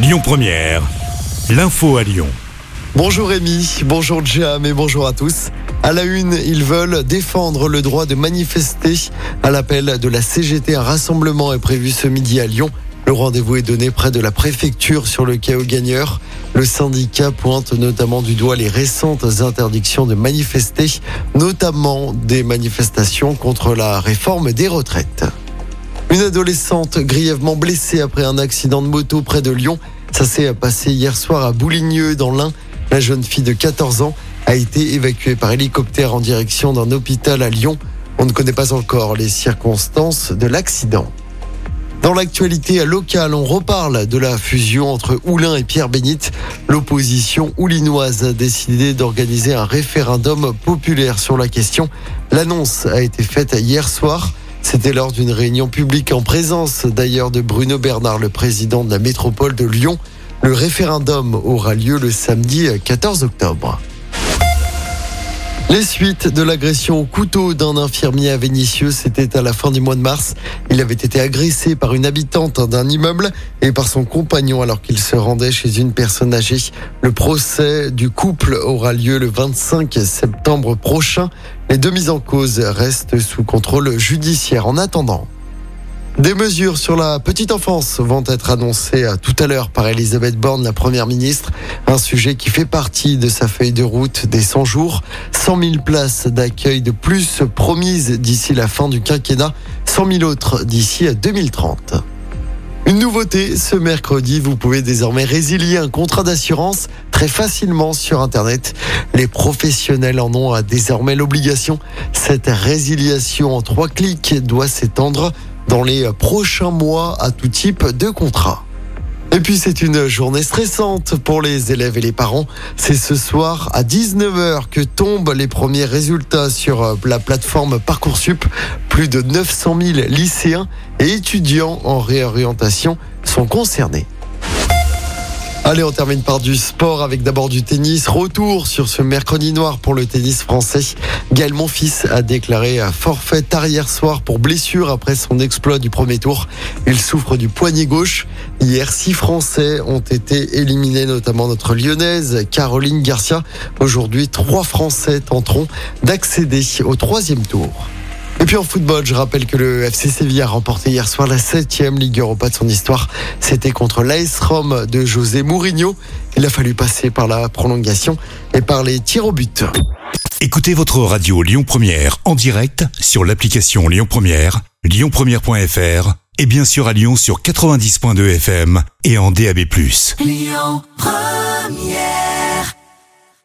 Lyon Première, l'info à Lyon. Bonjour Rémi, bonjour Jam et bonjour à tous. À la une, ils veulent défendre le droit de manifester. À l'appel de la CGT, un rassemblement est prévu ce midi à Lyon. Le rendez-vous est donné près de la préfecture sur le quai aux gagneurs. Le syndicat pointe notamment du doigt les récentes interdictions de manifester, notamment des manifestations contre la réforme des retraites. Une adolescente grièvement blessée après un accident de moto près de Lyon. Ça s'est passé hier soir à Bouligneux dans l'Ain. La jeune fille de 14 ans a été évacuée par hélicoptère en direction d'un hôpital à Lyon. On ne connaît pas encore les circonstances de l'accident. Dans l'actualité locale, on reparle de la fusion entre Oulin et Pierre Bénite. L'opposition oulinoise a décidé d'organiser un référendum populaire sur la question. L'annonce a été faite hier soir. C'était lors d'une réunion publique en présence d'ailleurs de Bruno Bernard, le président de la métropole de Lyon. Le référendum aura lieu le samedi 14 octobre. Les suites de l'agression au couteau d'un infirmier à Vénissieux, c'était à la fin du mois de mars. Il avait été agressé par une habitante d'un immeuble et par son compagnon alors qu'il se rendait chez une personne âgée. Le procès du couple aura lieu le 25 septembre prochain. Les deux mises en cause restent sous contrôle judiciaire en attendant. Des mesures sur la petite enfance vont être annoncées tout à l'heure par Elisabeth Borne, la première ministre. Un sujet qui fait partie de sa feuille de route des 100 jours. 100 000 places d'accueil de plus promises d'ici la fin du quinquennat. 100 000 autres d'ici à 2030. Une nouveauté, ce mercredi, vous pouvez désormais résilier un contrat d'assurance très facilement sur Internet. Les professionnels en ont désormais l'obligation. Cette résiliation en trois clics doit s'étendre dans les prochains mois à tout type de contrat. Et puis c'est une journée stressante pour les élèves et les parents. C'est ce soir à 19h que tombent les premiers résultats sur la plateforme Parcoursup. Plus de 900 000 lycéens et étudiants en réorientation sont concernés. Allez, on termine par du sport avec d'abord du tennis. Retour sur ce mercredi noir pour le tennis français. Gaël Monfils a déclaré forfait hier soir pour blessure après son exploit du premier tour. Il souffre du poignet gauche. Hier, six Français ont été éliminés, notamment notre lyonnaise Caroline Garcia. Aujourd'hui, trois Français tenteront d'accéder au troisième tour. Et puis en football, je rappelle que le FC Sevilla a remporté hier soir la 7e Ligue Europa de son histoire. C'était contre l'AS Rome de José Mourinho. Il a fallu passer par la prolongation et par les tirs au but. Écoutez votre radio Lyon Première en direct sur l'application Lyon Première, lyonpremière.fr et bien sûr à Lyon sur 90.2 FM et en DAB+. Lyon Première